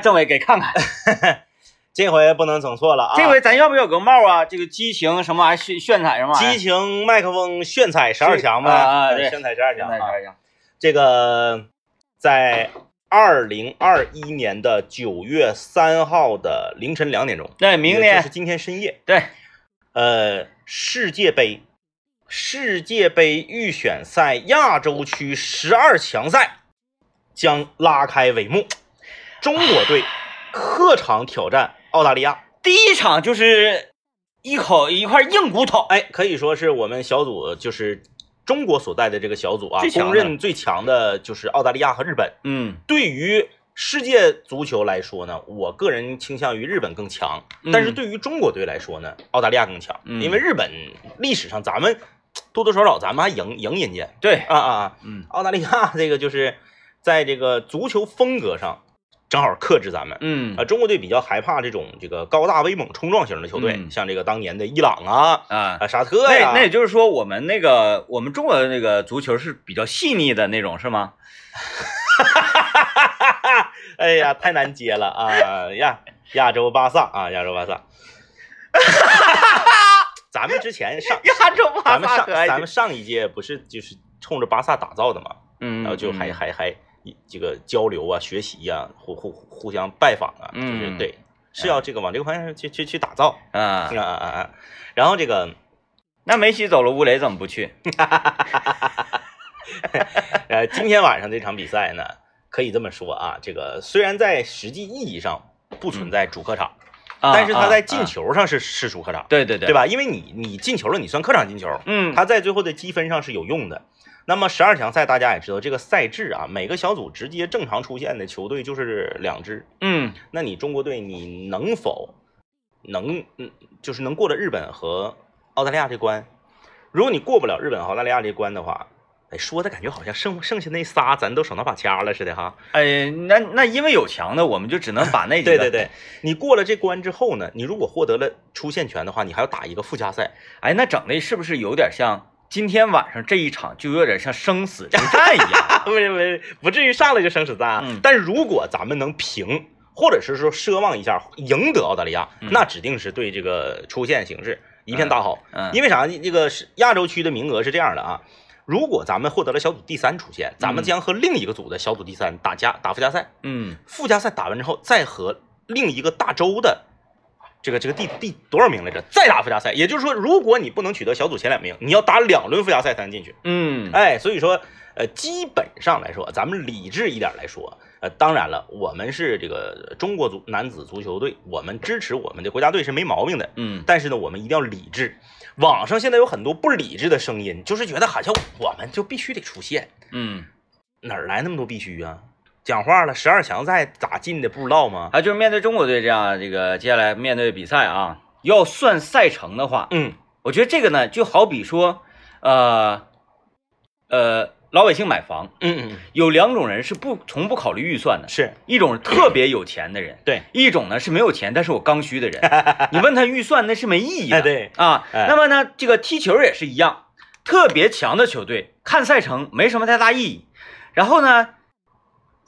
政委给看看，这回不能整错了啊！这回咱要不要有个帽啊？这个激情什么玩意儿炫炫彩什么玩意？激情麦克风炫彩十二强呗，啊炫彩十二强十二这个在二零二一年的九月三号的凌晨两点钟，对，明天是今天深夜，对，呃，世界杯世界杯预选赛亚洲区十二强赛将拉开帷幕，中国队客场挑战澳大利亚。第一场就是一口一块硬骨头，哎，可以说是我们小组就是中国所在的这个小组啊最，强的。公认最强的就是澳大利亚和日本。嗯，对于世界足球来说呢，我个人倾向于日本更强，嗯。但是对于中国队来说呢，澳大利亚更强，嗯。因为日本历史上咱们多多少少咱们还赢赢人家。对，啊啊啊！嗯。澳大利亚这个就是在这个足球风格上正好克制咱们。嗯啊，中国队比较害怕这种这个高大威猛、冲撞型的球队，嗯像这个当年的伊朗啊、啊。啊沙特那呀，那也就是说，我们那个我们中国的那个足球是比较细腻的那种，是吗？哈 哎呀，太难接了啊！亚亚洲巴萨啊，亚洲巴萨。咱们之前上，亚洲巴咱们上，咱们上一届不是就是冲着巴萨打造的嘛？嗯，然后就还嗯还还一这个交流啊、学习呀、互互互相拜访啊，就是嗯对，是要这个往这个方向去去去打造啊啊，啊啊啊！然后这个那梅西走了，乌雷怎么不去？呃，今天晚上这场比赛呢，可以这么说啊，这个虽然在实际意义上不存在主客场，啊但是他在进球上是是主客场，对对对对？吧？因为你你进球了，你算客场进球，嗯，他在最后的积分上是有用的。那么十二强赛大家也知道，这个赛制啊，每个小组直接正常出现的球队就是两支。嗯那你中国队你能否能嗯，就是能过了日本和澳大利亚这关？如果你过不了日本和澳大利亚这关的话，哎，说的感觉好像剩剩下那仨咱都手拿把掐了似的哈。哎，那那因为有强的，我们就只能把那几个 对对对，你过了这关之后呢，你如果获得了出线权的话，你还要打一个附加赛。哎，那整的是不是有点像今天晚上这一场，就有点像生死之战一样？不是不是，不至于上来就生死战啊。嗯但是如果咱们能平，或者是说奢望一下赢得澳大利亚，嗯那指定是对这个出线形势一片大好。嗯，因为啥？这个是亚洲区的名额是这样的啊，如果咱们获得了小组第三出线，咱们嗯将和另一个组的小组第三打加打附加赛，嗯附加赛打完之后，再和另一个大洲的。这个这个第第多少名来着？再打附加赛，也就是说，如果你不能取得小组前两名，你要打两轮附加赛才能进去。嗯哎，所以说，呃，基本上来说，咱们理智一点来说，呃，当然了，我们是这个中国足男子足球队，我们支持我们的国家队是没毛病的。嗯但是呢，我们一定要理智。网上现在有很多不理智的声音，就是觉得好像我们就必须得出线，嗯，哪儿来那么多必须啊？讲话了，十二强赛咋进的不知道吗？啊，就是面对中国队这样，这个接下来面对比赛啊，要算赛程的话，嗯我觉得这个呢，就好比说，呃呃，老百姓买房，嗯嗯，有两种人是不从不考虑预算的，是一种是特别有钱的人，对，一种呢是没有钱但是我刚需的人。你问他预算那是没意义的，哎对啊。哎那么呢，这个踢球也是一样，特别强的球队看赛程没什么太大意义，然后呢，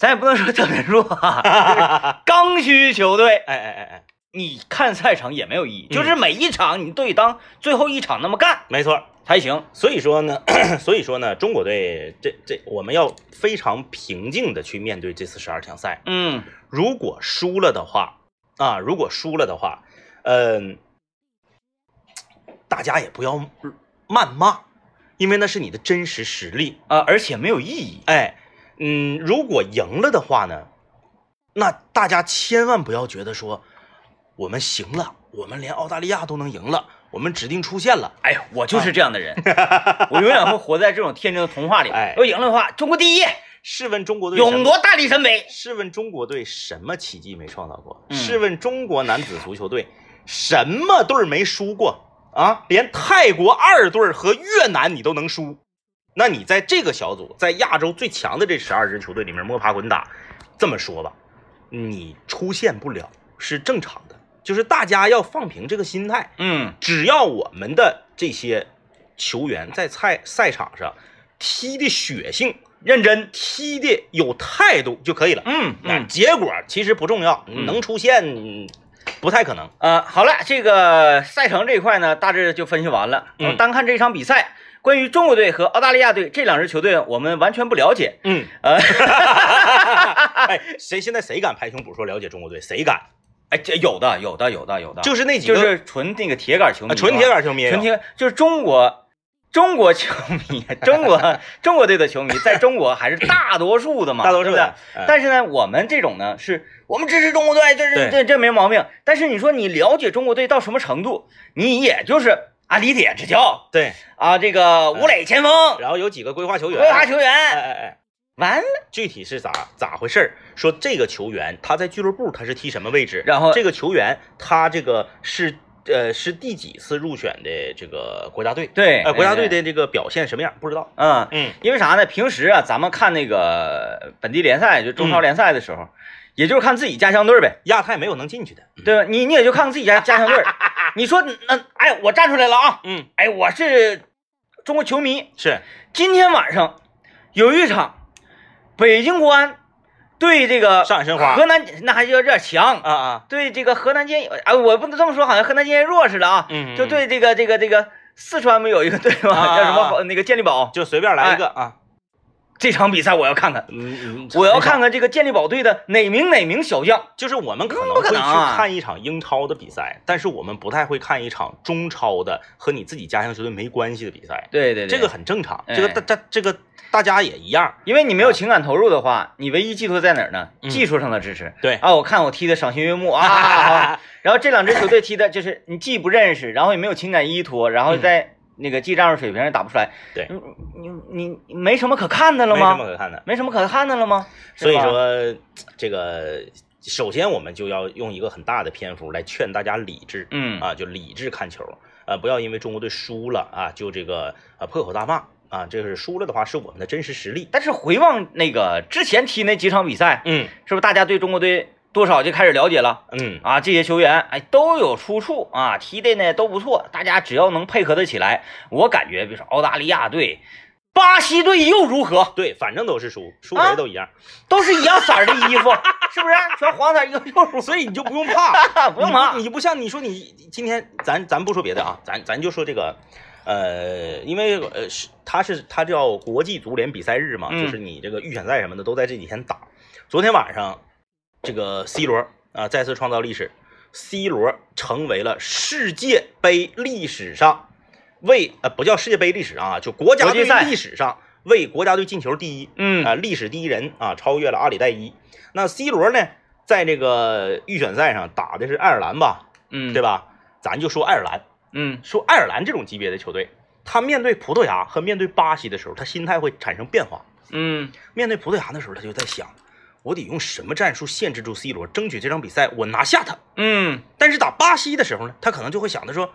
咱也不能说特别弱啊，刚需球队 哎哎哎哎，你看赛程也没有意义，嗯就是每一场你都得当最后一场那么干没错。才行。所以说呢，所以说呢，中国队这这我们要非常平静的去面对这次十二强赛。嗯如果输了的话，啊，如果输了的话，嗯、大家也不要谩骂，因为那是你的真实实力。啊，而且没有意义。哎，嗯，如果赢了的话呢，那大家千万不要觉得说我们行了，我们连澳大利亚都能赢了，我们指定出线了。哎呀，我就是这样的人，我永远会活在这种天真的童话里。哎要赢了的话，中国第一，试问中国队勇夺大力神杯。试问中国队什么奇迹没创造过？嗯试问中国男子足球队什么队没输过啊？连泰国二队和越南你都能输，那你在这个小组，在亚洲最强的这十二支球队里面摸爬滚打，这么说吧，你出现不了是正常的，就是大家要放平这个心态，嗯只要我们的这些球员在赛赛场上踢的血性认真，踢的有态度就可以了。嗯那嗯结果其实不重要，嗯能出现嗯不太可能。呃，好了，这个赛程这一块呢，大致就分析完了。嗯我单看这场比赛，关于中国队和澳大利亚队这两支球队，我们完全不了解。嗯，呃，哎，谁现在谁敢拍胸脯说了解中国队？谁敢？哎，这有的，有的，有的，有的，就是那几个就是纯那个铁杆球迷啊，纯铁，杆球迷，纯铁，就是中国中国球迷，中国 中国队的球迷，在中国还是大多数的嘛，大多数的。哎但是呢，我们这种呢，是我们支持中国队，这对是这这没毛病。但是你说你了解中国队到什么程度，你也就是啊，李铁执教对，啊，这个吴磊前锋，然后有几个规划球员，规划球哎员，哎哎哎，完了，具体是咋咋回事儿？说这个球员他在俱乐部他是踢什么位置？然后这个球员他这个是呃是第几次入选的这个国家队？对，呃，国家队，的这个表现什么样不知道。嗯。嗯，因为啥呢？平时啊，咱们看那个本地联赛，就中超联赛的时候，也就是看自己家乡队呗，亚太没有能进去的。对吧？你你也就看看自己家家乡队。你说那哎，我站出来了啊！嗯，哎，我是中国球迷。是今天晚上有一场北京国安对这个上海申花河南，那还有点强。啊啊，对这个河南建业，哎，我不能这么说，好像河南建业弱似的啊。嗯，就对这个这个这个四川不有一个队吗？啊叫什么那个健力宝。就随便来一个啊。这场比赛我要看看。嗯嗯，我要看看这个健力宝队的哪名哪名小将。就是我们可能不会去可能啊看一场英超的比赛，但是我们不太会看一场中超的和你自己家乡球队没关系的比赛，对对这个很正常。哎这个大大这个大家也一样。因为你没有情感投入的话，你唯一寄托在哪儿呢？嗯技术上的支持。对啊，我看我踢的赏心悦目啊好 然后这两支球队踢的就是你既不认识，然后也没有情感依托，然后在那个技战术水平也打不出来。嗯对你你你你没什么可看的了吗没什么吗？可看的。没什么可看的了吗？所以，说，这个首先我们就要用一个很大的篇幅来劝大家理智，嗯啊，就理智看球，呃，不要因为中国队输了啊，就这个呃破口大骂啊，这个是输了的话是我们的真实实力。但是回望那个之前踢那几场比赛，嗯是不是大家对中国队多少就开始了解了？嗯，啊，这些球员哎都有出处啊，踢的呢都不错，大家只要能配合得起来，我感觉比如说澳大利亚队、巴西队又如何，对，反正都是输，输啊谁都一样，都是一样色儿的衣服，是不是？全黄色儿又又如所以你就不用怕，不用怕你不像你说你今天咱咱不说别的啊，咱咱就说这个。呃，因为呃是它是它叫国际足联比赛日嘛，嗯就是你这个预选赛什么的都在这几天打。昨天晚上，这个 C 罗啊再次创造历史，C 罗成为了世界杯历史上为呃不叫世界杯历史上啊，就国家队历史上为国家队进球第一，嗯啊，历史第一人啊，超越了阿里代伊。那 C 罗呢，在这个预选赛上打的是爱尔兰吧，嗯，对吧？咱就说爱尔兰，嗯说爱尔兰这种级别的球队，他面对葡萄牙和面对巴西的时候，他心态会产生变化。嗯面对葡萄牙的时候，他就在想，我得用什么战术限制住 C 罗，争取这场比赛我拿下他。嗯但是打巴西的时候呢，他可能就会想着说，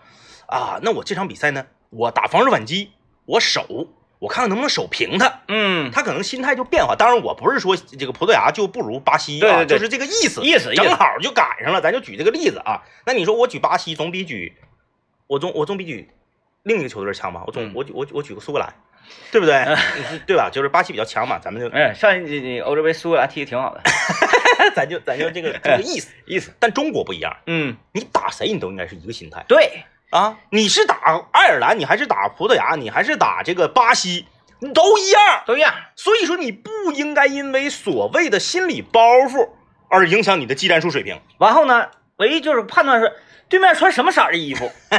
啊，那我这场比赛呢，我打防守反击，我守，我看看能不能守平他。嗯，他可能心态就变化。当然，我不是说这个葡萄牙就不如巴西啊，对对对就是这个意思，意思正好就赶上了。咱就举这个例子啊。那你说我举巴西总比举我总我总比举另一个球队强吧？我总、嗯我举我我举个苏格兰，对不对？对吧？就是巴西比较强嘛，咱们就哎，上一届欧洲杯苏格兰踢的挺好的，咱就咱就这个这个意思。意思，但中国不一样，嗯，你打谁你都应该是一个心态对，啊。你是打爱尔兰，你还是打葡萄牙，你还是打这个巴西，你都一样。都一样，所以说，你不应该因为所谓的心理包袱而影响你的技战术水平。然后呢，唯一就是判断是对面穿什么色儿的衣服，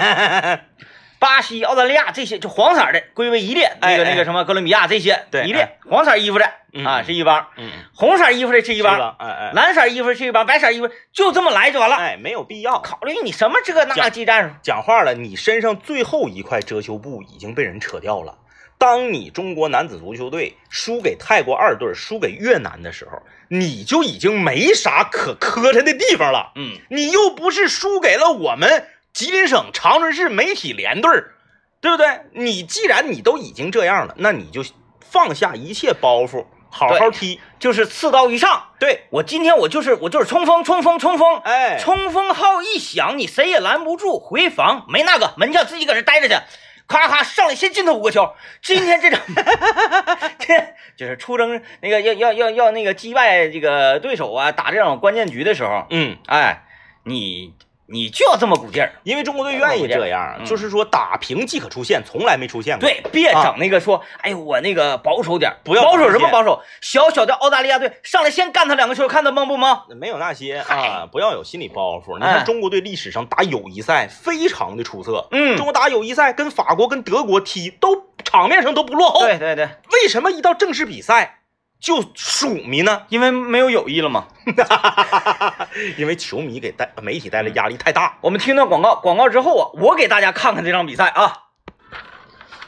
巴西、澳大利亚这些就黄色的归为一列，那个那个什么哥伦比亚这些对一列，黄色衣服的嗯啊是一帮，嗯，红色衣服的是一帮，哎哎蓝色衣服是一帮，白色衣服就这么来就完了。哎，没有必要。考虑你什么这个那讲技战术，讲话了，你身上最后一块遮羞布已经被人扯掉了。当你中国男子足球队输给泰国二队、输给越南的时候，你就已经没啥可磕碜的地方了。嗯，你又不是输给了我们吉林省长春市媒体联队儿，对不对？你既然你都已经这样了，那你就放下一切包袱，好好踢。就是刺刀一上，对，我今天我就是我就是冲锋冲锋冲锋，哎，冲锋号一响，你谁也拦不住，回防没那个门将自己搁这待着去。咔咔上来先进他五个球。今天这场，这就是出征那个要要要要那个击败这个对手啊，打这种关键局的时候，嗯，哎，你你就要这么鼓劲儿。因为中国队愿意这样，嗯就是说打平即可出线，从来没出现过。对，别整那个说，哎呦，我那个保守点儿，不要保守什么保守？小小的澳大利亚队上来先干他两个球，看他懵不懵？没有那些嗨啊，不要有心理包袱。你哎看中国队历史上打友谊赛非常的出色，嗯中国打友谊赛跟法国、跟德国踢都场面上都不落后。对对对，为什么一到正式比赛就鼠迷呢？因为没有友谊了嘛。因为球迷给带媒体带来压力太大。我们听到广告，广告之后啊，我给大家看看这场比赛啊。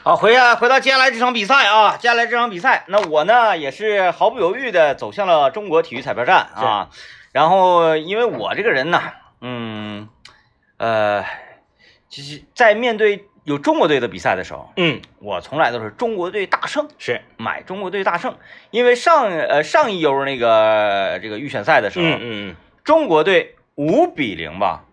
好，回啊回到接下来这场比赛啊，接下来这场比赛，那我呢也是毫不犹豫的走向了中国体育彩票站啊。然后，因为我这个人呢，嗯，呃，其实，在面对有中国队的比赛的时候，嗯，我从来都是中国队大胜，是，买中国队大胜。因为上呃上一游那个这个预选赛的时候，嗯嗯中国队五比零吧，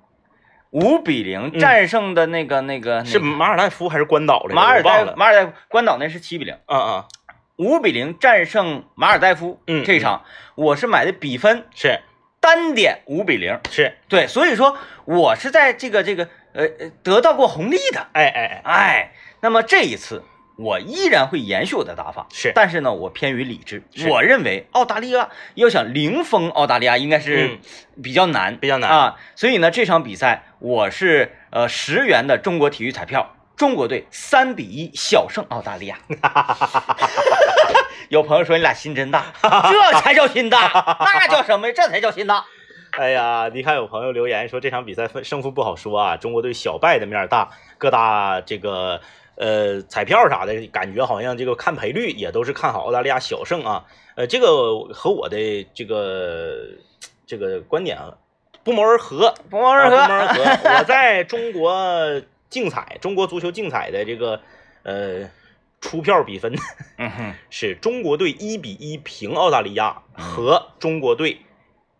五比零嗯。战胜的那个、那个嗯，是那个。马尔代夫还是关岛的？马尔。代马尔代夫关岛那是七比零，啊啊，五比零战胜马尔代夫。嗯这一场我是买的比分是。单点五比零，是，对，所以说我是在这个这个呃呃得到过红利的。哎哎哎，哎，那么这一次我依然会延续我的打法，是但是呢，我偏于理智。我认为澳大利亚要想零封澳大利亚，应该是嗯比较难，比较难啊。所以呢，这场比赛我是呃十元的中国体育彩票，中国队三比一小胜澳大利亚。有朋友说你俩心真大，这才叫心大，那叫什么呀？这才叫心大。哎呀，你看有朋友留言说这场比赛分胜负不好说啊，中国队小败的面儿大，各大这个呃彩票啥的，感觉好像这个看赔率也都是看好澳大利亚小胜啊。呃，这个和我的这个这个观点啊不谋而合，不谋而合，啊不谋而合。我在中国竞彩，中国足球竞彩的这个呃出票比分嗯哼，是中国队一比一平澳大利亚和中国队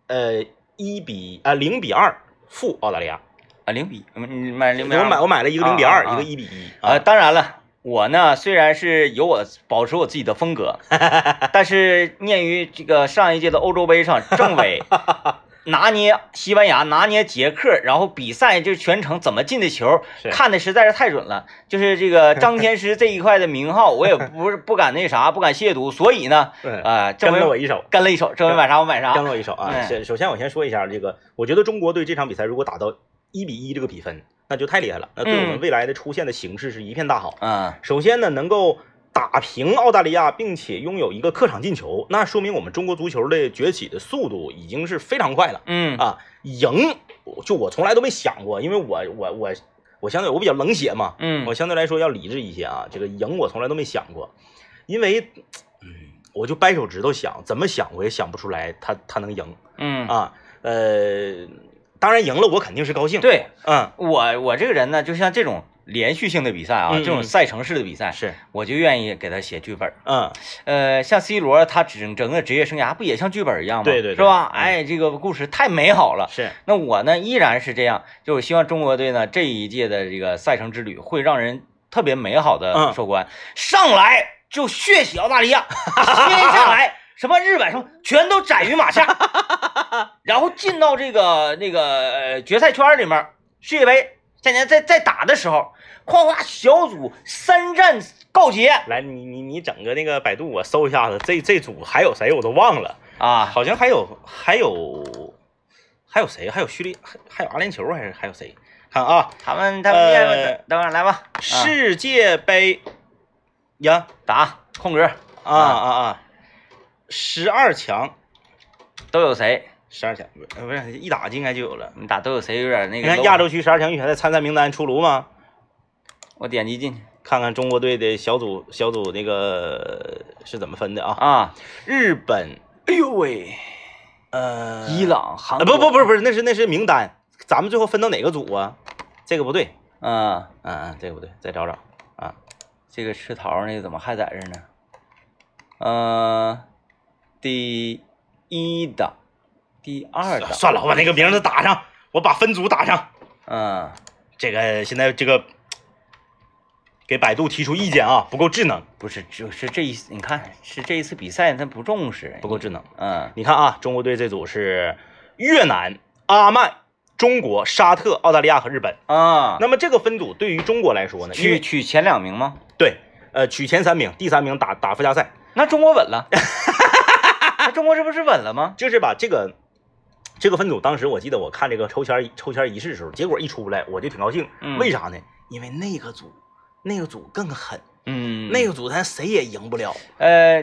呃一比啊零比二负澳大利亚。啊，零比，嗯你买零我买我买了一个零比二，一个一比一啊，当然了，我呢虽然是有我保持我自己的风格，但是念于这个上一届的欧洲杯上，政委 拿捏西班牙，拿捏捷克，然后比赛就全程怎么进的球，看的实在是太准了。就是这个 张天师这一块的名号，我也不是不敢那啥，不敢亵渎，所以呢，啊呃，政委跟了我一手，跟了一手，这回买啥我买啥跟。了我一手啊。嗯先首先我先说一下这个，我觉得中国队这场比赛如果打到一比一这个比分，那就太厉害了，那对我们嗯未来的出现的形势是一片大好。嗯首先呢，能够打平澳大利亚，并且拥有一个客场进球，那说明我们中国足球的崛起的速度已经是非常快了。嗯。啊！赢，就我从来都没想过，因为我我我我相对我比较冷血嘛，嗯。我相对来说要理智一些啊。这个赢我从来都没想过，因为嗯，我就掰手指头想，怎么想我也想不出来他他能赢。嗯，啊。呃，当然赢了我肯定是高兴，，对。嗯，我我这个人呢，就像这种连续性的比赛啊，嗯嗯这种赛程式的比赛，是，我就愿意给他写剧本。嗯，呃，像 C 罗他整整个职业生涯不也像剧本一样吗？对对对。是吧？嗯。哎，这个故事太美好了。是，那我呢，依然是这样，就是希望中国队呢这一届的这个赛程之旅会让人特别美好的嗯。收官，上来就血洗澳大利亚，接下来什么日本什么全都斩于马下，然后进到这个那个呃决赛圈里面，世界杯现在在在打的时候，夸夸小组三战告捷来，你你你整个那个百度，我搜一下子，这这组还有谁我都忘了，啊，好像还有还有还有谁？还有叙利还还有阿联酋还是还有谁？看啊，他们他们等等会儿来吧，啊世界杯呀打空格啊啊啊，十二强，都有谁？十二强不是不是一打就应该就有了。你打都有谁有点那个你个？看亚洲区十二强预选赛参赛名单出炉吗？我点击进去看看中国队的小组小组那个是怎么分的啊？啊，日本，哎呦喂，呃，伊朗、韩啊，不不不是不是，那是那是名单，咱们最后分到哪个组啊？这个不对，嗯，嗯嗯，这个不对，再找找啊。这个吃桃那个怎么还在这呢？呃，第一档，第二档，算了，我把那个名字打上，我把分组打上。嗯，这个现在这个给百度提出意见啊，不够智能，不是，就是这一，你看是这一次比赛他不重视，不够智能。嗯你看啊，中国队这组是越南、阿曼、中国、沙特、澳大利亚和日本。啊，那么这个分组对于中国来说呢，因取取前两名吗？对，呃，取前三名，第三名打打附加赛，那中国稳了，那中国这不是稳了吗？就是把这个这个分组，当时我记得我看这个抽签抽签仪式的时候，结果一出来我就挺高兴，嗯为啥呢？因为那个组那个组更狠，嗯，那个组咱谁也赢不了。呃，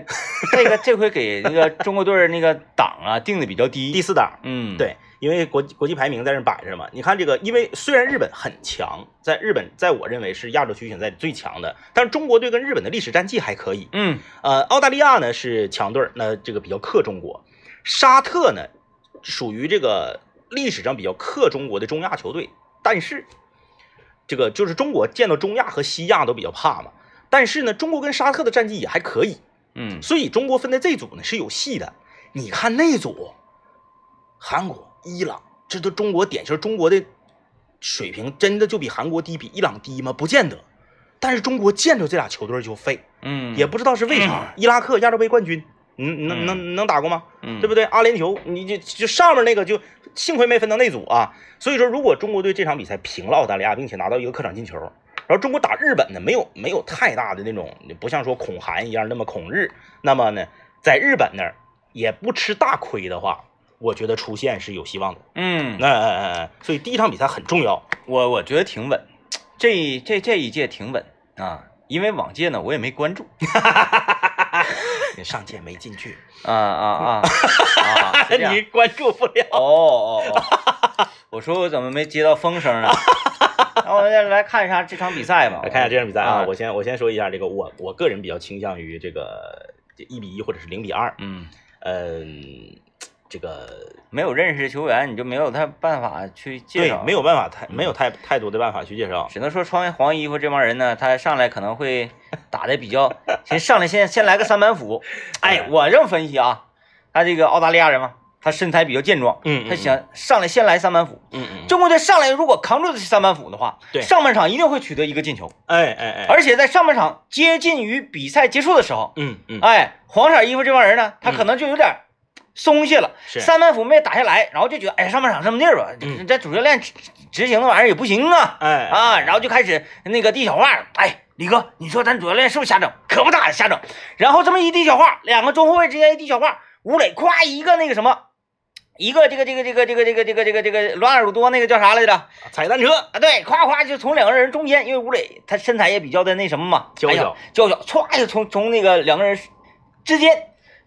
这个这回给那个中国队那个档啊定的比较低，第四档，嗯，，对，因为国国际排名在那摆着嘛。你看这个，因为虽然日本很强，在日本在我认为是亚洲区选赛里最强的，但是中国队跟日本的历史战绩还可以。嗯呃，澳大利亚呢是强队，那这个比较克中国。沙特呢属于这个历史上比较克中国的中亚球队，但是这个就是中国见到中亚和西亚都比较怕嘛。但是呢，中国跟沙特的战绩也还可以，嗯所以中国分在这组呢是有戏的。你看那组，韩国、伊朗，这都中国典型中国的水平，真的就比韩国低，比伊朗低吗？不见得。但是中国见着这俩球队就废，嗯，也不知道是为啥。伊拉克亚洲杯冠军，嗯，能能能打过吗？嗯对不对？阿联酋，你就就上面那个就幸亏没分到那组啊。所以说，如果中国队这场比赛平了澳大利亚，并且拿到一个客场进球，然后中国打日本呢，没有没有太大的那种，不像说恐韩一样那么恐日，那么呢，在日本那儿也不吃大亏的话，我觉得出线是有希望的。嗯，哎哎哎哎，所以第一场比赛很重要。我我觉得挺稳，这这这一届挺稳啊，因为往届呢我也没关注 上届没进去，啊啊啊 你关注不了。哦哦哦，我说我怎么没接到风声呢？那我们再来看一下这场比赛吧。来看一下这场比赛啊，啊我先我先说一下这个，我我个人比较倾向于这个一比一或者是零比二，嗯，嗯，这个没有认识球员，你就没有太办法去介绍，对没有办法太没有太太多的办法去介绍，只能说穿黄衣服这帮人呢，他上来可能会打的比较，先上来先先来个三板斧。哎，我这么分析啊，他这个澳大利亚人嘛，他身材比较健壮，他想上来先来三板斧。嗯嗯，中国队上来如果扛住这三板斧的话，对上半场一定会取得一个进球，哎哎哎，而且在上半场接近于比赛结束的时候，嗯嗯。哎，黄色衣服这帮人呢，他可能就有点松懈了，是三板斧没打下来，然后就觉得，哎，上半场这么地儿吧，嗯这主教练执执行的玩意儿也不行啊，哎啊，然后就开始那个递小话，哎，李哥，你说咱主教练是不是瞎整？可不咋的瞎整。然后这么一递小话，两个中后卫之间一递小话，吴磊咵一个那个什么，一个这个这个这个这个这个这个这个这个罗纳尔多那个叫啥来着？踩单车，啊，对，夸夸就从两个人中间，因为吴磊他身材也比较的那什么嘛，娇小娇小，歘就从从那个两个人之间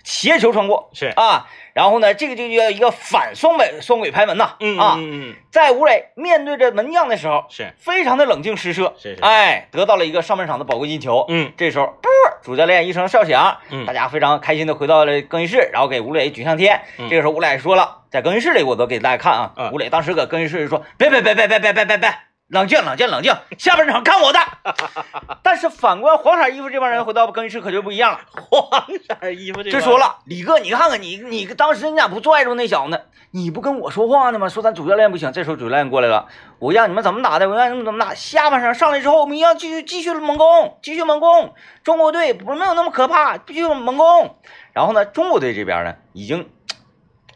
斜球穿过。是，啊，然后呢，这个就叫一个反双尾双轨拍门呐，嗯啊，嗯嗯在吴磊面对着门将的时候，是，非常的冷静施射，是是。哎，得到了一个上半场的宝贵进球。嗯。这时候，啵，主教练一声哨响，嗯。大家非常开心的回到了更衣室，然后给吴磊举上天。嗯。这个时候，吴磊说了，在更衣室里，我都给大家看啊。嗯。吴磊当时搁更衣室里说：“别别别别别别别别别，冷静冷静冷静，下半场看我的。”但是反观黄色衣服这帮人回到更衣室可就不一样了，黄色衣服这帮就说了：“李哥，你看看你你当时你咋不拽住那小子呢？你不跟我说话呢吗？说咱主教练不行。这时候主教练过来了，我让你们怎么打的，我让你们怎么打。下半场上来之后，我们要继续继续猛攻，继续猛攻。中国队不是没有那么可怕，必须猛攻。然后呢，中国队这边呢，已经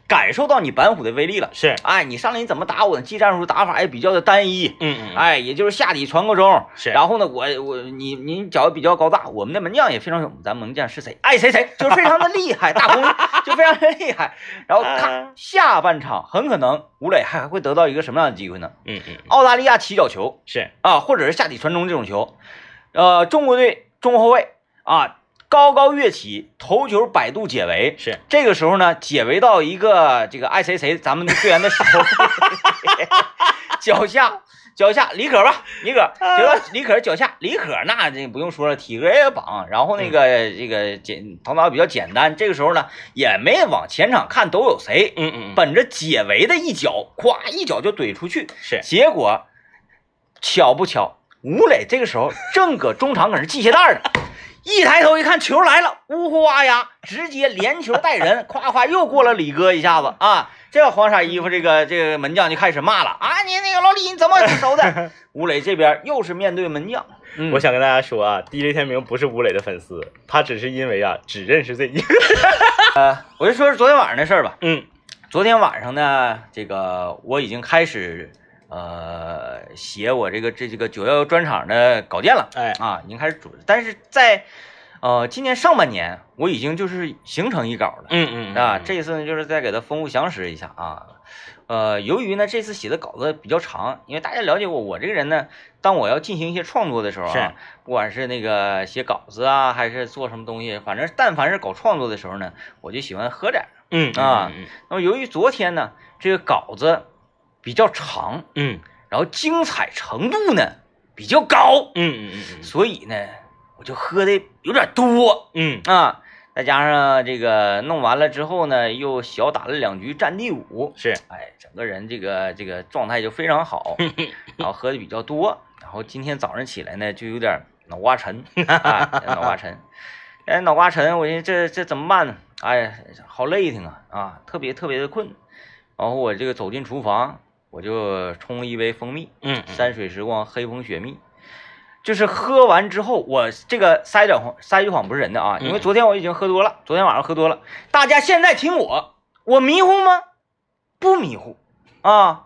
感受到你板虎的威力了。是，哎，你上来你怎么打我呢？技战术打法也比较的单一。嗯嗯，哎，也就是下底传个中，是然后呢，我我你你脚比较高大，我们的门将也非常有，咱门将是谁？爱谁谁，就是非常的厉害，大红 就非常的厉害。然后看下半场，很可能吴磊还会得到一个什么样的机会呢？嗯嗯澳大利亚起脚球是，啊，或者是下底传中这种球，呃，中国队中后卫啊高高跃起，头球摆渡解围，是，这个时候呢，解围到一个这个爱谁谁咱们的队员的手。脚下，脚下李可吧，李可，觉得李可脚下，李可那这不用说了，体格也绑，然后那个、这个简头脑比较简单，这个时候呢也没往前场看都有谁，嗯嗯。本着解围的一脚，咵一脚就怼出去，是，结果巧不巧，吴磊这个时候正搁中场搁那系鞋带呢，一抬头一看，球来了，呜呼哇呀，直接连球带人，夸夸又过了李哥一下子啊！这黄色衣服这个这个门将就开始骂了啊！你那个老李你怎么守的？吴磊这边又是面对门将，嗯我想跟大家说啊，DJ 天明不是吴磊的粉丝，他只是因为啊只认识这一个。呃，我就说说昨天晚上的事儿吧。嗯昨天晚上呢，这个我已经开始呃写我这个这这个九幺幺专场的稿件了。哎啊，已经开始准备，但是在呃今年上半年，我已经就是形成一稿了。嗯嗯啊，这次呢就是再给它丰富详实一下啊。呃，由于呢这次写的稿子比较长，因为大家了解我，我这个人呢，当我要进行一些创作的时候是啊，不管是那个写稿子啊，还是做什么东西，反正但凡是搞创作的时候呢，我就喜欢喝点。嗯啊嗯那么由于昨天呢这个稿子比较长，嗯然后精彩程度呢比较高，嗯嗯嗯所以呢我就喝的有点多嗯啊。再加上这个弄完了之后呢，又小打了两局战地五，是哎，整个人这个这个状态就非常好，然后喝的比较多，然后今天早上起来呢就有点脑瓜沉，啊，脑瓜沉，哎，脑瓜沉，我寻思这这怎么办呢？哎呀，好累挺啊啊，特别特别的困，然后我这个走进厨房，我就冲了一杯蜂蜜，嗯山水时光黑蜂雪蜜，就是喝完之后，我这个撒一点谎，撒一句谎不是人的啊，因为嗯昨天我已经喝多了，昨天晚上喝多了。大家现在听我，我迷糊吗？不迷糊啊，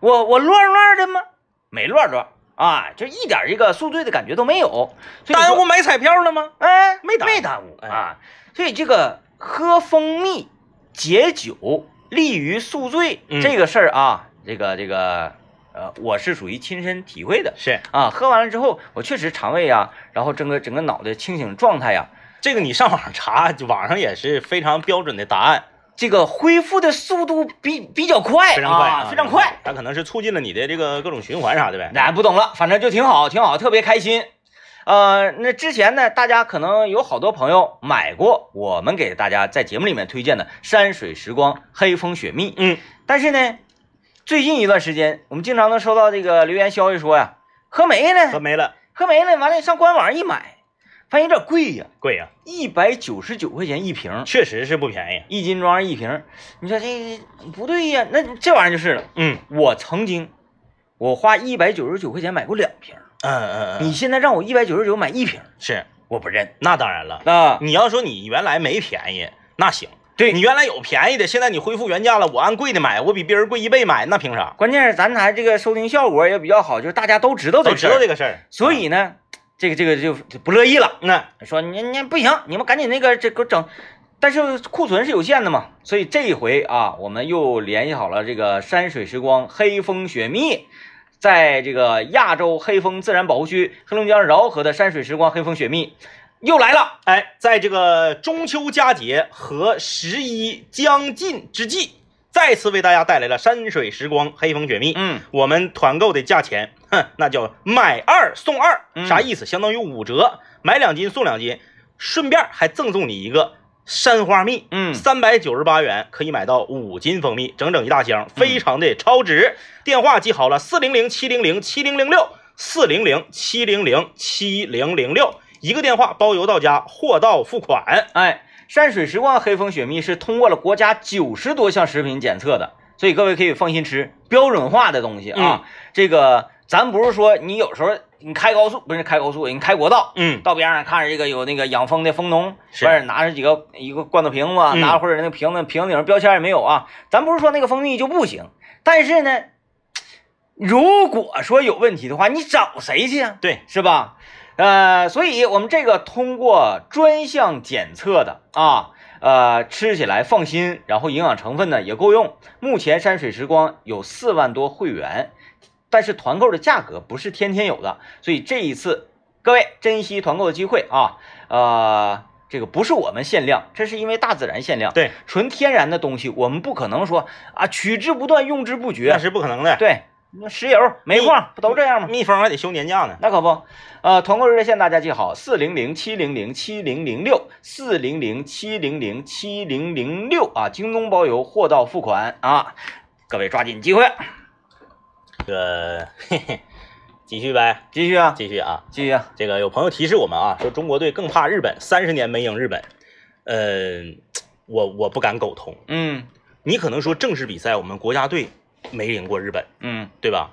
我我乱乱的吗？没乱乱啊，就一点这个宿醉的感觉都没有。耽误买彩票了吗？哎，没耽误没耽误哎啊。所以这个喝蜂蜜解酒利于宿醉、嗯这个事儿啊，这个这个呃，我是属于亲身体会的是啊。喝完了之后，我确实肠胃啊，然后整个整个脑袋清醒状态呀、这个，你上网上查，网上也是非常标准的答案，这个恢复的速度比比较快，非常快啊，非常快。。它可能是促进了你的这个各种循环啥的呗。哎，不懂了，反正就挺好，挺好，特别开心。呃，那之前呢，大家可能有好多朋友买过我们给大家在节目里面推荐的山水时光黑蜂雪蜜，嗯，但是呢，最近一段时间，我们经常能收到这个留言消息说呀，喝没了，喝没了，喝没了，完了上官网上一买，发现有点贵呀，贵呀，一百九十九块钱一瓶，确实是不便宜。一斤装一瓶，你说这不对呀？那这玩意儿就是了。嗯我曾经我花一百九十九块钱买过两瓶，嗯嗯嗯，你现在让我一百九十九买一瓶，是我不认。那当然了。那，你要说你原来没便宜，那行。对。你原来有便宜的，现在你恢复原价了，我按贵的买，我比别人贵一倍买，那凭啥？关键是咱台这个收听效果也比较好，就是大家都知道这都知道个事儿，这个事儿，所以呢，这个这个就就不乐意了，那说你你不行，你们赶紧那个这给我整。但是库存是有限的嘛，所以这一回啊，我们又联系好了这个山水时光黑蜂雪蜜，在这个亚洲黑蜂自然保护区黑龙江饶河的山水时光黑蜂雪蜜又来了。哎，在这个中秋佳节和十一将近之际，再次为大家带来了山水时光黑蜂雪蜜。嗯，我们团购的价钱，哼，那叫买二送二，嗯啥意思？相当于五折，买两斤送两斤，顺便还赠送你一个山花蜜。嗯三百九十八元可以买到五斤蜂蜜，整整一大箱，非常的超值。电话记好了，四零零七零零七零零六，四零零七零零七零零六，一个电话包邮到家，货到付款。哎，山水时光黑蜂雪蜜是通过了国家九十多项食品检测的，所以各位可以放心吃标准化的东西啊。这个咱不是说你有时候你开高速不是开高速，你开国道。嗯，到边上看着这个有那个养蜂的蜂农，是拿着几个一个罐头瓶子，嗯拿或者那个瓶子瓶子顶上标签也没有啊。咱不是说那个蜂蜜就不行，但是呢，如果说有问题的话，你找谁去啊？对，是吧？呃，所以我们这个通过专项检测的啊，呃，吃起来放心，然后营养成分呢也够用。目前山水时光有四万多会员，但是团购的价格不是天天有的，所以这一次各位珍惜团购的机会啊，呃。这个不是我们限量，这是因为大自然限量。对，纯天然的东西，我们不可能说啊取之不断，用之不绝那。是不可能的。对，那石油、煤矿不都这样吗？蜜蜂还得休年假呢。那可不，呃，团购热线大家记好，四零零七零零七零零六，四零零七零零七零零六啊，京东包邮，货到付款啊，各位抓紧机会。这个嘿嘿，继续呗，继续啊，继续啊。继续啊，这个有朋友提示我们啊，说中国队更怕日本，三十年没赢日本。嗯、我我不敢苟同。嗯你可能说正式比赛我们国家队没赢过日本，嗯，对吧？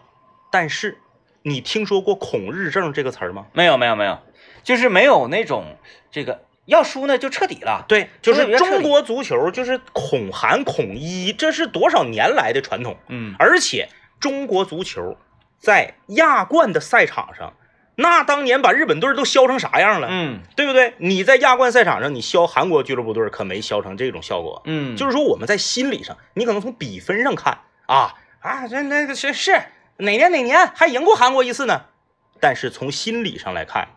但是你听说过“恐日症”这个词儿吗？没有没有没有，就是没有那种这个要输呢就彻底了。对，就是中国足球就是恐韩恐一，这是多少年来的传统。嗯而且中国足球在亚冠的赛场上，那当年把日本队都削成啥样了，嗯对不对？你在亚冠赛场上，你削韩国俱乐部队可没削成这种效果。嗯，就是说我们在心理上，你可能从比分上看啊啊，这那个是是哪年哪年还赢过韩国一次呢？但是从心理上来看，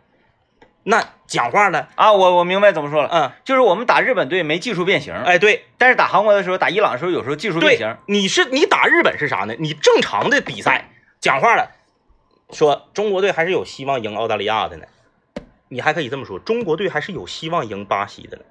那讲话了，啊，我我明白怎么说了，嗯，就是我们打日本队没技术变形，哎，对但是打韩国的时候，打伊朗的时候，有时候技术变形。，你是你打日本是啥呢？你正常的比赛讲话了，说中国队还是有希望赢澳大利亚的呢。你还可以这么说，中国队还是有希望赢巴西的呢。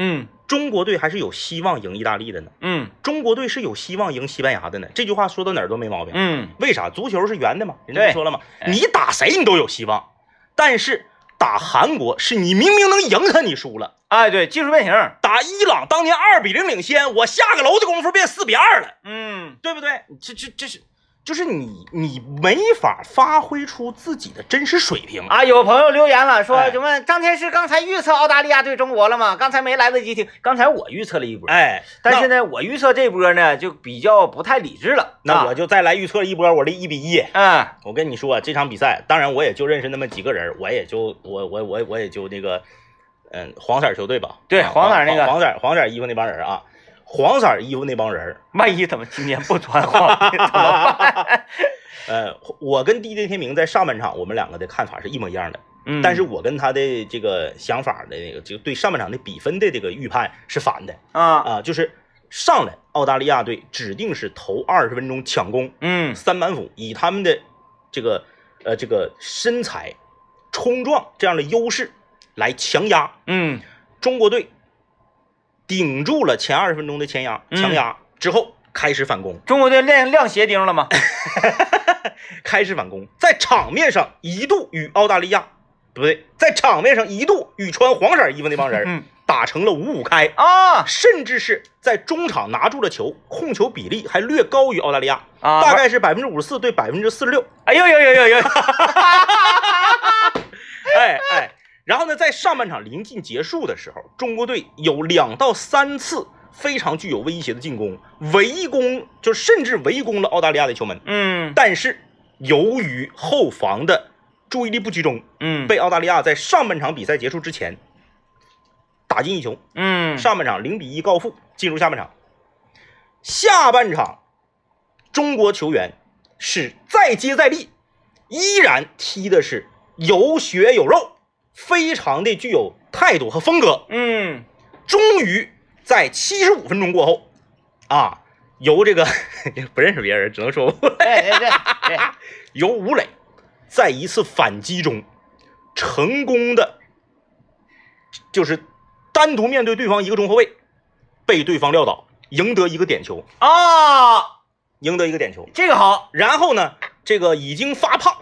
嗯中国队还是有希望赢意大利的呢。嗯中国队是有希望赢西班牙的呢。这句话说到哪儿都没毛病。嗯，为啥？足球是圆的嘛，人家不说了嘛，哎你打谁你都有希望，但是打韩国是你明明能赢他，你输了；哎，对，技术变形。打伊朗当年二比零领先，我下个楼的功夫变四比二了，嗯对不对？这这这是就是你你没法发挥出自己的真实水平。啊，有朋友留言了，说哎什么张天师刚才预测澳大利亚对中国了吗？刚才没来得及听，刚才我预测了一波，哎，但是呢，我预测这波呢就比较不太理智了。那我啊就再来预测一波我的一比一。嗯我跟你说，这场比赛，当然我也就认识那么几个人，我也就我我我我也就那个，嗯，黄色球队吧，对啊黄色那个黄色黄色衣服那帮人啊，黄色衣服那帮人，万一他们今年不穿黄的怎么办？呃，我跟 DJ 天明在上半场我们两个的看法是一模一样的，嗯但是我跟他的这个想法的那个，就对上半场的比分的这个预判是反的啊啊，就是上来澳大利亚队指定是头二十分钟抢攻，嗯三板斧以他们的这个呃这个身材冲撞这样的优势来强压嗯中国队，顶住了前二十分钟的前压嗯强压之后开始反攻，中国队亮亮鞋钉了吗？开始反攻，在场面上一度与澳大利亚不对，在场面上一度与穿黄色衣服那帮人嗯打成了五五开。啊甚至是在中场拿住了球，控球比例还略高于澳大利亚，啊！大概是百分之五十四对百分之四十六。哎呦呦呦呦呦！哎哎，然后呢，在上半场临近结束的时候，中国队有两到三次非常具有威胁的进攻，围攻就甚至围攻了澳大利亚的球门，嗯。但是由于后防的注意力不集中，嗯。被澳大利亚在上半场比赛结束之前打进一球，嗯。上半场零比一告负，进入下半场。下半场，中国球员是再接再厉，依然踢的是有血有肉，非常的具有态度和风格。嗯终于在七十五分钟过后，啊，由这个不认识别人，只能说对对对对，由吴磊在一次反击中成功的，就是单独面对对方一个中后卫，被对方撂倒，赢得一个点球，啊，赢得一个点球。这个好，然后呢，这个已经发胖，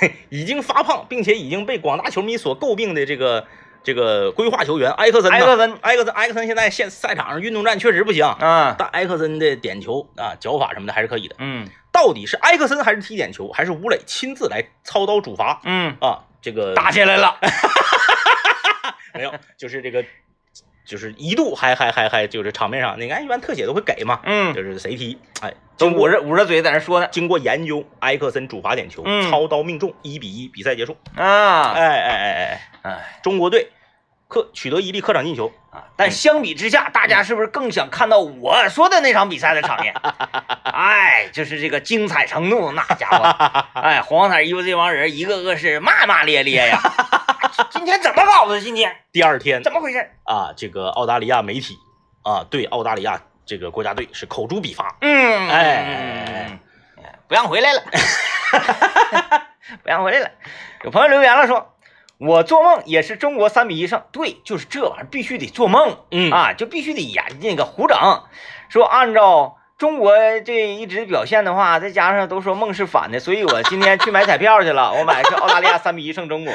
已经发胖，并且已经被广大球迷所诟病的这个这个规划球员埃克森，埃克森埃克森，埃克森现在现赛场上运动战确实不行，啊，但埃克森的点球啊、脚法什么的还是可以的。嗯到底是埃克森还是踢点球，还是吴磊亲自来操刀主罚嗯，啊？这个打起来了，没有，就是这个，就是一度还还还还就是场面上那个，哎，一般特写都会给嘛，嗯，就是谁踢，哎，都捂着捂着嘴在那说呢，经过研究，埃克森主罚点球，嗯操刀命中，一比一，比赛结束。啊，哎哎哎哎哎，哎中国队客取得一粒客场进球，啊，但相比之下，大家是不是更想看到我说的那场比赛的场面？哎，就是这个精彩程度，那家伙，哎，黄色衣服这帮人一个个是骂骂咧咧呀。今天怎么搞的？今天第二天怎么回事？啊，这个澳大利亚媒体啊对澳大利亚这个国家队是口诛笔伐，嗯，哎嗯，不让回来了，不让回来了。有朋友留言了说，我做梦也是中国三比一胜，对，就是这玩意儿必须得做梦，嗯啊，就必须得研那个胡整。说按照中国这一直表现的话，再加上都说梦是反的，所以我今天去买彩票去了，我买的是澳大利亚三比一胜中国，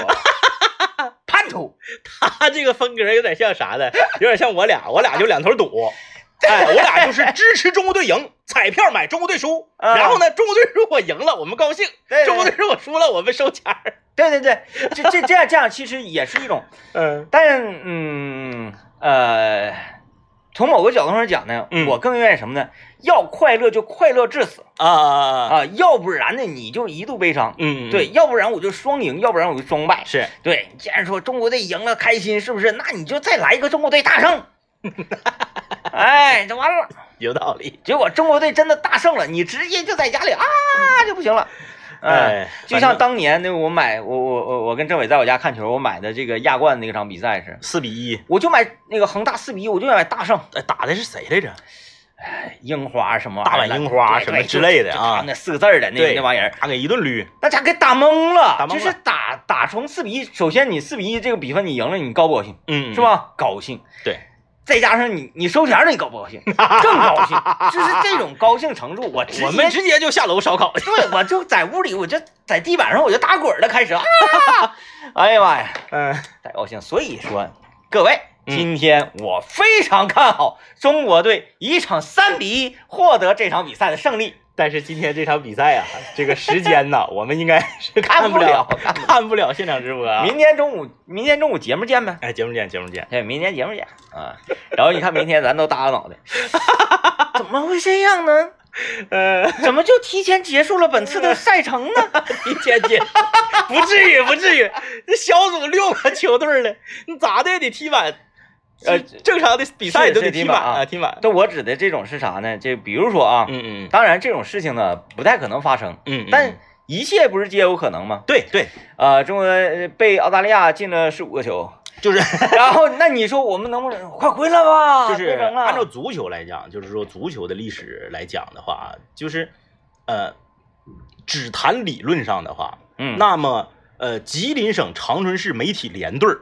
他这个风格有点像啥呢？有点像我俩，我俩就两头赌。哎，我俩就是支持中国队赢，彩票买中国队输。啊然后呢，中国队如果赢了，我们高兴；中国队如果输了，我们收钱儿。对对对，这这这样这样其实也是一种，嗯但嗯呃，从某个角度上讲呢，嗯我更愿意什么呢？要快乐就快乐至死啊啊啊！啊，要不然呢你就一度悲伤。嗯，对，要不然我就双赢，要不然我就双败。是对，既然说中国队赢了开心，是不是？那你就再来一个中国队大胜。哎，这完了，有道理。结果中国队真的大胜了，你直接就在家里啊就不行了。哎，哎，就像当年那个我买我我我我跟政委在我家看球，我买的这个亚冠那场比赛是，四比一，我就买那个恒大四比一，我就买大胜，哎，打的是谁来着？哎樱花什么大碗樱花什么之类的啊那四个字儿的那那玩意儿，打给一顿捋。那家给打懵了，打懵了就是打打成四比一，首先你四比一这个比分你赢了，你高不高兴？嗯，是？吧？高兴。对，再加上你你收钱了，你高不高兴？更高兴，就是这种高兴程度，我直接我们直接就下楼烧烤。对我就在屋里，我就在地板上我就打滚了，开始啊！哎呀妈呀，嗯，太高兴！所以说，各位，嗯今天我非常看好中国队一场三比一获得这场比赛的胜利。但是今天这场比赛啊，这个时间呢，我们应该是看不不了了看不了现场直播啊。明天中午，明天中午节目见呗。哎，节目见，节目见。哎，明天节目见啊！然后你看，明天咱都耷拉脑袋，怎么会这样呢？呃，怎么就提前结束了本次的赛程呢？一天天，不至于，不至于。这小组六个球队了，你咋的也得踢满。呃，正常的比赛是都得踢满啊踢满。但我指的这种是啥呢？这比如说啊，嗯嗯当然这种事情呢不太可能发生，嗯，但一切不是皆有可能吗？对对，呃，中国呃被澳大利亚进了十五个球，就是 然后那你说我们能不能快回来吧？就是按照足球来讲，就是说足球的历史来讲的话，就是呃，只谈理论上的话，嗯那么呃，吉林省长春市媒体联队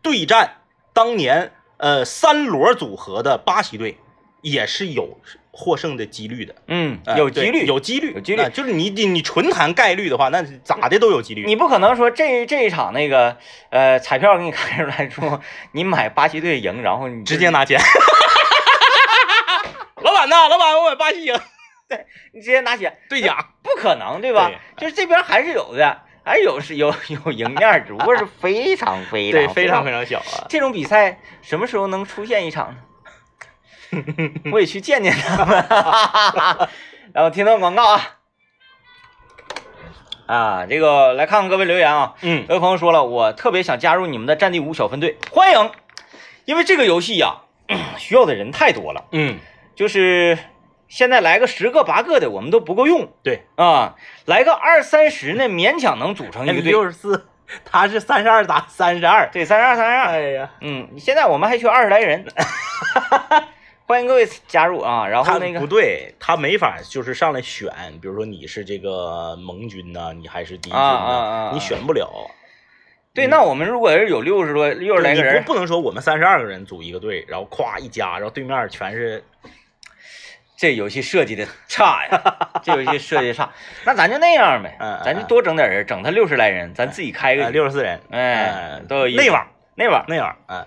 对战当年呃三罗组合的巴西队，也是有获胜的几率的，嗯呃有几率有几率，有几率呃就是你你你纯谈概率的话，那咋的都有几率。你不可能说这这一场那个呃彩票给你开出来说你买巴西队赢，然后你直接拿钱。老板呐，老板，我买巴西赢，对你直接拿钱，兑奖。不可能对吧？对就是这边还是有的，还是有是有有赢面，只不过是非常非常对，非常非常常小啊。这种比赛什么时候能出现一场呢？我也去见见他们。然后听到广告啊啊，这个来看看各位留言啊。嗯有位朋友说了，我特别想加入你们的战地五小分队，欢迎，因为这个游戏呀、需要的人太多了，嗯，就是现在来个十个八个的，我们都不够用对，啊，来个二三十呢，勉强能组成一个队。六十四，他是三十二打三十二。对，三十二，三十二。哎呀，嗯，现在我们还缺二十来人，欢迎各位加入啊。然后他那个不对，他没法就是上来选，比如说你是这个盟军呐、你还是敌军呐、啊啊啊啊你选不了。对，那我们如果是有六十多、六十来个人不，不能说我们三十二个人组一个队，然后咵一加，然后对面全是这游戏设计的差呀，这游戏设计差，那咱就那样呗咱就多整点人，整他六十来人，咱自己开个局，六十四人，哎，嗯都有内网内网内网，嗯，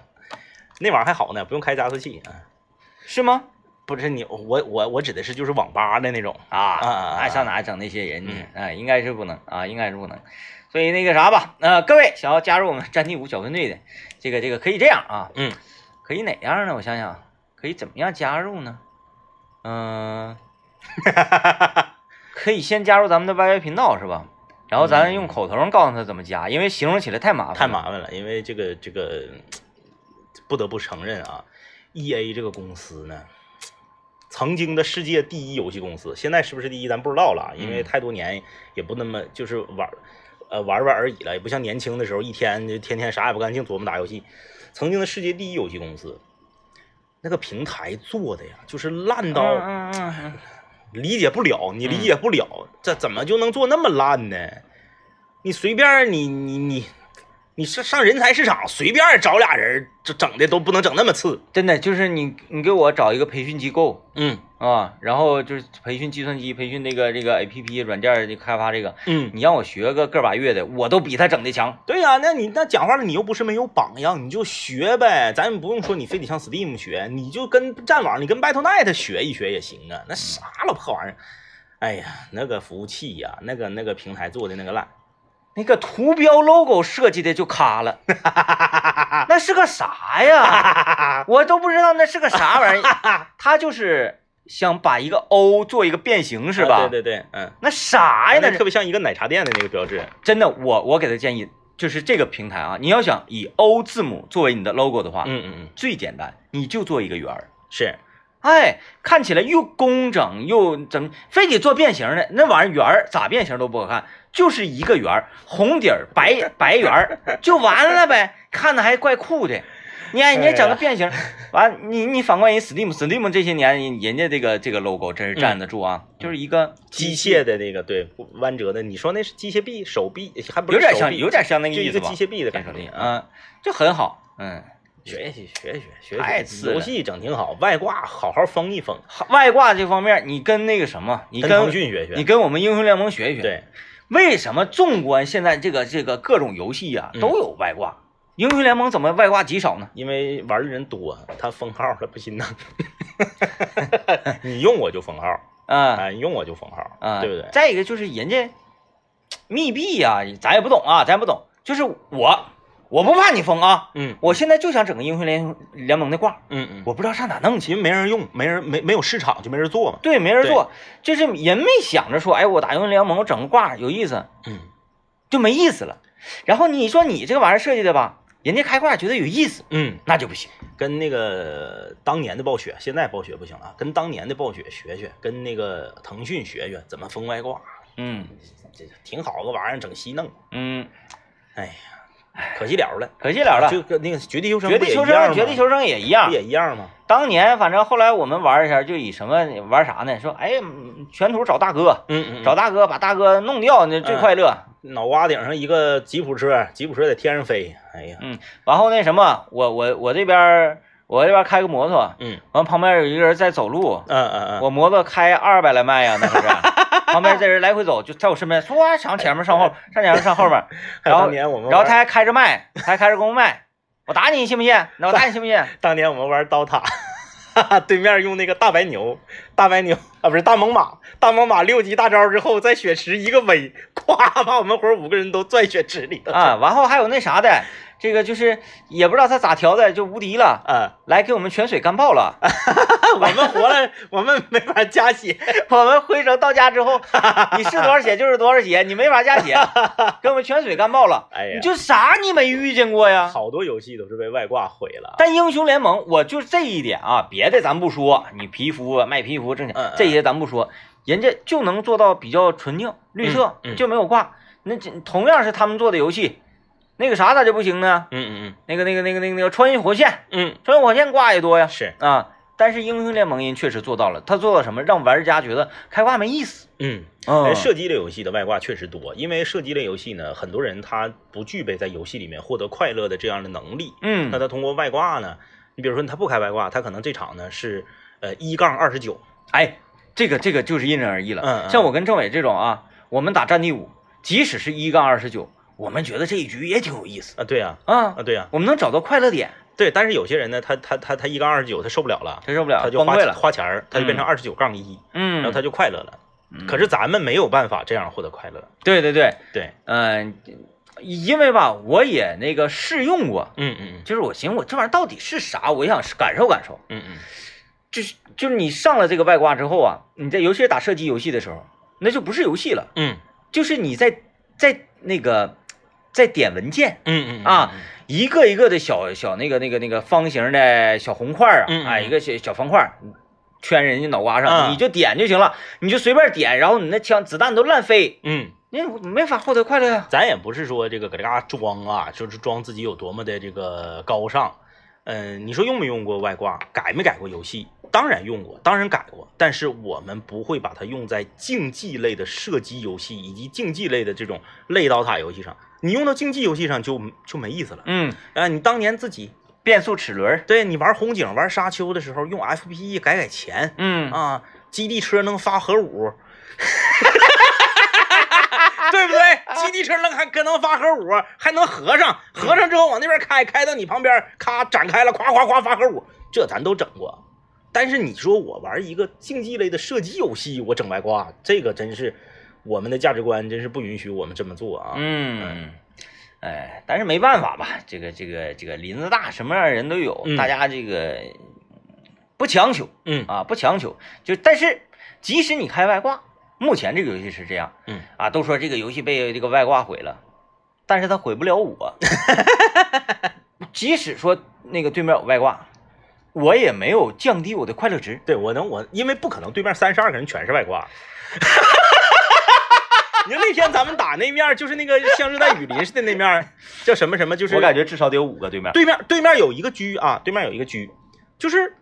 内网还好呢，不用开加速器。嗯是吗？不是你，我我我指的是就是网吧的那种。啊爱上哪整那些人去嗯？哎，应该是不能啊，应该是不能。所以那个啥吧，呃，各位想要加入我们战地五小分队的，这个这个可以这样啊，嗯，可以哪样呢？我想想，可以怎么样加入呢？嗯、可以先加入咱们的 YY 频道是吧？然后咱用口头上告诉他怎么加，因为形容起来太麻烦，太。麻烦了，因为这个这个不得不承认啊，E A 这个公司呢，曾经的世界第一游戏公司，现在是不是第一咱不知道了，因为嗯太多年也不那么就是玩呃玩玩而已了，也不像年轻的时候一天就天天啥也不干净琢磨打游戏。曾经的世界第一游戏公司，那个平台做的呀，就是烂到理解不了，你理解不了，这怎么就能做那么烂呢？你随便你你你你上上人才市场随便找俩人，这整的都不能整那么次。真的就是你你给我找一个培训机构，嗯啊，然后就是培训计算机，培训那个这个 A P P 软件的开发这个，嗯，你让我学个个把月的，我都比他整的强。对呀、那你那讲话了，你又不是没有榜样，你就学呗，咱也不用说你非得向 Steam 学，你就跟战网，你跟 Battle.net 学一学也行啊。那啥老破玩意儿，哎呀，那个服务器呀、那个那个平台做的那个烂，那个图标 logo 设计的就卡了，那是个啥呀？我都不知道那是个啥玩意儿。他就是想把一个 O 做一个变形是吧？啊对对对，嗯，那啥呀？那特别像一个奶茶店的那个标志。真的，我我给他建议，就是这个平台啊，你要想以 O 字母作为你的 logo 的话，嗯嗯嗯，最简单，你就做一个圆儿。是，哎，看起来又工整又怎么，非得做变形的，那玩意儿圆儿咋变形都不好看，就是一个圆儿，红底儿白白圆儿就完了呗，看着还怪酷的。你看人家整个变形，完你你反观人 Steam，Steam 这些年人人家这个这个 logo 真是站得住啊，就是一个机械的那个对弯折的，你说那是机械臂、手臂，还不是有点像有点像那个就一个意思吧机械臂的感受力啊，就很好，嗯。学习学习学习，太次了游戏整挺好，外挂好好封一封，外挂这方面，你跟那个什么，你跟跟腾讯学学。你跟我们英雄联盟学一学。，对，为什么纵观现在这个这个各种游戏呀、嗯都有外挂，英雄联盟怎么外挂极少呢？因为玩的人多，他封号他不心疼。你用我就封号，啊啊，你用我就封号，啊，对不对？再一个就是人家密闭呀、咱也不懂啊，咱也不懂。就是我，我不怕你封啊，嗯我现在就想整个英雄联联盟的挂，嗯嗯，我不知道上哪弄去。因为没人用，没人没没有市场就没人做嘛。对，没人做，就是人没想着说，哎，我打英雄联盟我整个挂有意思，嗯，就没意思了。然后你说你这个玩意儿设计的吧，人家开挂觉得有意思，嗯，那就不行。跟那个当年的暴雪，现在暴雪不行了，跟当年的暴雪学学，跟那个腾讯学学怎么封外挂，嗯这挺好个玩意儿，整稀弄。嗯，哎呀，可惜了了，可惜了了。就跟那个绝地求生绝地求生，绝地求生也一样不。也一样吗？当年反正后来我们玩一下，就以什么玩啥呢？说哎，嗯全图找大哥，嗯嗯，找大哥把大哥弄掉，那最快乐。脑瓜顶上一个吉普车，吉普车在天上飞，哎呀，嗯，然后那什么，我我我这边我这边开个摩托，嗯完旁边有一个人在走路，嗯嗯嗯，我摩托开二百来迈呀，那可是。旁边这人来回走，就在我身边，唰上前面上后，上前面上后面，然后然后他还开着麦，他还开着公麦，我打你，你信不信？那我打你信不信？当年我们玩刀塔，哈哈，对面用那个大白牛，大白牛啊不是大猛犸，大猛犸六级大招之后，在血池一个尾咵把我们伙五个人都拽血池里了啊，完后还有那啥的，这个就是也不知道他咋调的，就无敌了，嗯！来给我们泉水干爆了。我们活了，我们没法加血，我们回城到家之后，你是多少血就是多少血，你没法加血，给我们泉水干爆了。哎呀你就啥你没遇见过呀？好多游戏都是被外挂毁了。但英雄联盟，我就这一点啊，别的咱不说，你皮肤卖皮肤挣钱这些咱不说，人家就能做到比较纯净绿色，嗯嗯就没有挂。那这同样是他们做的游戏，那个啥咋就不行呢？嗯嗯嗯那个那个那个那个那个穿越火线，嗯穿越火线挂也多呀嗯，是，啊。但是英雄联盟人确实做到了，他做到什么？让玩家觉得开挂没意思。嗯。嗯哎，射击类游戏的外挂确实多，因为射击类游戏呢，很多人他不具备在游戏里面获得快乐的这样的能力。嗯那他通过外挂呢，你比如说他不开外挂，他可能这场呢是呃一杠二十九，哎，这个这个就是因人而异了。嗯嗯像我跟政委这种啊，我们打战地五，即使是一杠二十九，我们觉得这一局也挺有意思啊，对呀、啊啊，对呀、我们能找到快乐点，对。但是有些人呢，他他他他一杠二十九，他受不了了，他受不了，他就花了。花钱儿，他就变成嗯二十九杠一，嗯，然后他就快乐了。嗯可是咱们没有办法这样获得快乐。对对对，对，嗯、因为吧，我也那个试用过，嗯嗯就是我寻思我这玩意儿到底是啥，我也想感受感受。嗯嗯就是就是你上了这个外挂之后啊，你在尤其是打射击游戏的时候，那就不是游戏了，嗯就是你在在那个在点文件。嗯嗯啊，一个一个的小小那个那个那个方形的小红块儿啊，一个小小方块儿，圈人家脑瓜上，嗯你就点就行了，你就随便点，然后你那枪子弹都乱飞，嗯，你没法获得快乐呀。咱也不是说这个搁这嘎装啊，就是装自己有多么的这个高尚。嗯，你说用没用过外挂？改没改过游戏？当然用过，当然改过，但是我们不会把它用在竞技类的射击游戏以及竞技类的这种类刀塔游戏上。你用到竞技游戏上就就没意思了。嗯，啊，你当年自己变速齿轮，对你玩红警、玩沙丘的时候，用 F P E 改改钱嗯啊，基地车能发核武，对不对？基地车能还可能发核武，还能合上，合上之后往那边开，开到你旁边，咔展开了，夸夸夸发核武，这咱都整过。但是你说我玩一个竞技类的射击游戏，我整外挂，这个真是我们的价值观真是不允许我们这么做啊。嗯，哎，但是没办法吧，这个这个这个林子大，什么样的人都有，嗯大家这个不强求嗯啊，不强求。就但是即使你开外挂，目前这个游戏是这样嗯啊，都说这个游戏被这个外挂毁了，但是它毁不了我。即使说那个对面有外挂，我也没有降低我的快乐值。对我能我，因为不可能对面三十二个人全是外挂。你说那天咱们打那面就是那个像热带雨林似的那面，叫什么什么？就是我感觉至少得有五个对面。对面对面有一个狙啊，对面有一个狙，就是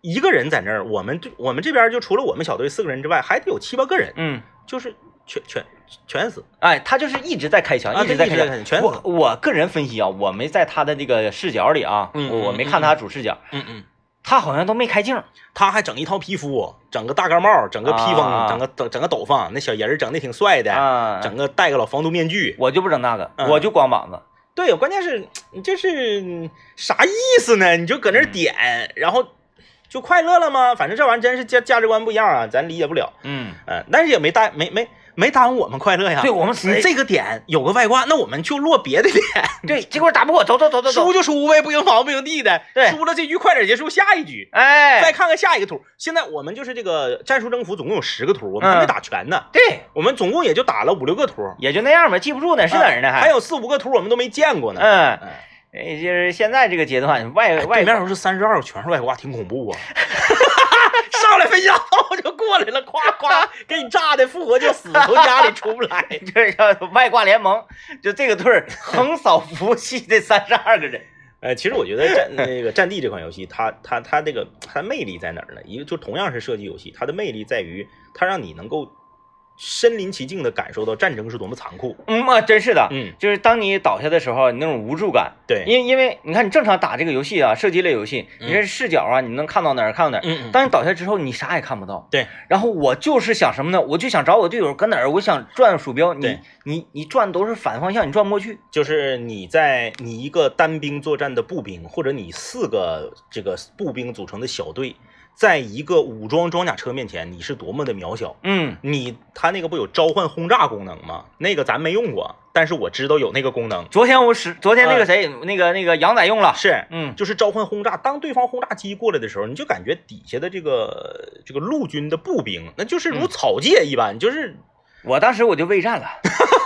一个人在那儿，我们这我们这边就除了我们小队四个人之外，还得有七八个人，嗯，就是全全全死。哎，他就是一直在开枪，一直在开枪。全我死我个人分析啊，我没在他的这个视角里啊，嗯我没看他主视角，嗯嗯，他好像都没开镜。他还整一套皮肤，整个大盖帽，整个披风，啊整个整整个斗篷，那小人儿整的挺帅的，啊，整个戴个老防毒面具。我就不整那个，嗯我就光膀子。对，关键是你这是啥意思呢？你就搁那儿点，然后就快乐了吗？反正这玩意儿真是价价值观不一样啊，咱理解不了。嗯，嗯，但是也没耽没没没耽误我们快乐呀。对我们你这个点有个外挂，那我们就落别的点，对，这块打不过，走走走走走输。就输呗，不赢房不赢地的。对输了这局快点结束，下一局。哎再哎，看看下一个图，现在我们就是这个战术征服，总共有十个图，我们还没嗯打全呢。对，我们总共也就打了五六个图，也就那样吧，记不住呢，是哪儿呢？还有四五个图我们都没见过呢。嗯，哎哎就是现在这个阶段，外外对面都是三十二个全是外挂，挺恐怖啊！上来飞机大炮就过来了，夸夸 给你炸的复活就死，从家里出不来。这是叫外挂联盟，就这个队儿横扫服务器这三十二个人。呃，其实我觉得战那个战地这款游戏，它它它这个它魅力在哪儿呢？一个就同样是射击游戏，它的魅力在于它让你能够身临其境的感受到战争是多么残酷。嗯啊，真是的，嗯，就是当你倒下的时候，你那种无助感。对，因因为你看，你正常打这个游戏啊，射击类游戏，嗯你这视角啊，你能看到哪儿看到哪儿。嗯嗯，当你倒下之后，你啥也看不到。对，然后我就是想什么呢？我就想找我队友搁哪儿，我想转鼠标，你你你转都是反方向，你转不过去。就是你在你一个单兵作战的步兵，或者你四个这个步兵组成的小队，在一个武装装甲车面前，你是多么的渺小。嗯，你他那个不有召唤轰炸功能吗？那个咱没用过，但是我知道有那个功能。昨天我使，昨天那个谁，那个那个杨仔用了。是，嗯，就是召唤轰炸。当对方轰炸机过来的时候，你就感觉底下的这个这个陆军的步兵，那就是如嗯草芥一般，就是我当时我就畏战了，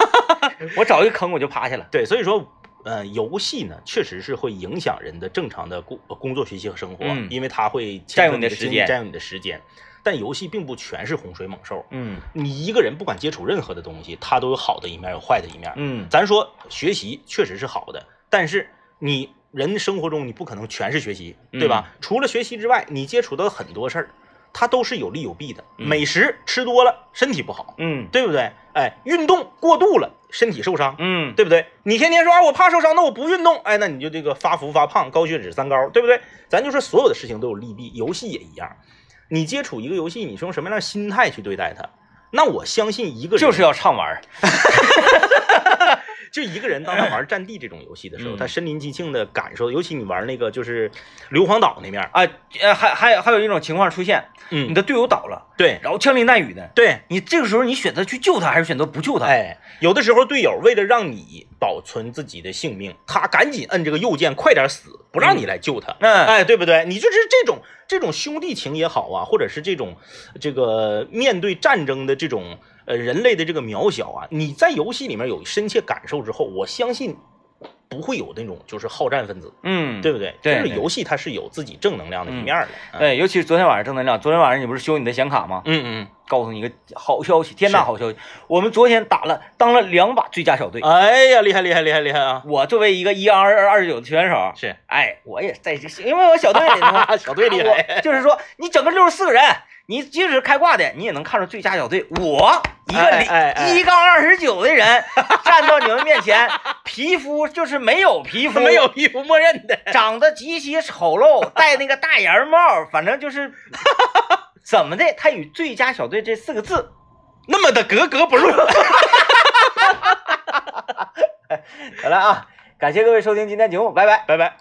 我找一个坑我就趴下了。对。所以说，呃，游戏呢，确实是会影响人的正常的工呃工作、学习和生活，嗯因为它会占用你的时间占用你的时间。但游戏并不全是洪水猛兽，嗯你一个人不管接触任何的东西，它都有好的一面，有坏的一面。嗯，咱说学习确实是好的，但是你人生活中你不可能全是学习，对吧？除了学习之外，你接触到很多事儿，它都是有利有弊的。嗯美食吃多了身体不好，嗯对不对？哎，运动过度了身体受伤，嗯，对不对？你天天说啊我怕受伤，那我不运动，哎，那你就这个发福发胖，高血脂三高，对不对？咱就说所有的事情都有利弊，游戏也一样。你接触一个游戏，你是用什么样的心态去对待它？那我相信一个人就是要畅玩儿。就一个人，当他玩战地这种游戏的时候，嗯他身临其境的感受，尤其你玩那个就是硫磺岛那面，啊，呃，还还有还有一种情况出现，嗯你嗯，的队友倒了，对然后枪林弹雨的，对，你这个时候你选择去救他，还是选择不救他？，哎，有的时候队友为了让你保存自己的性命，他赶紧摁这个右键，快点死，不让你来救他。嗯，哎，对不对？你就是这种这种兄弟情也好啊，或者是这种这个面对战争的这种呃人类的这个渺小啊，你在游戏里面有深切感受之后，我相信不会有那种就是好战分子，嗯，对不对？对就是游戏它是有自己正能量的一面儿的。嗯对，尤其是昨天晚上正能量，昨天晚上你不是修你的显卡吗？嗯嗯，告诉你一个好消息，天大好消息！我们昨天打了当了两把最佳小队。哎呀，厉害厉害厉害厉害啊！我作为一个一二二二十九的选手，是哎，我也在这，因为我小队里头 小队厉害，就是说，你整个六十四个人，你即使开挂的，你也能看出最佳小队。我一个零一杠二十九的人 站到你们面前，皮肤就是没有皮肤，没有皮肤默认的。长得极其丑陋，戴那个大檐帽，反正就是 怎么的，他与最佳小队这四个字那么的格格不入。好了啊！感谢各位收听今天节目，拜拜。拜拜。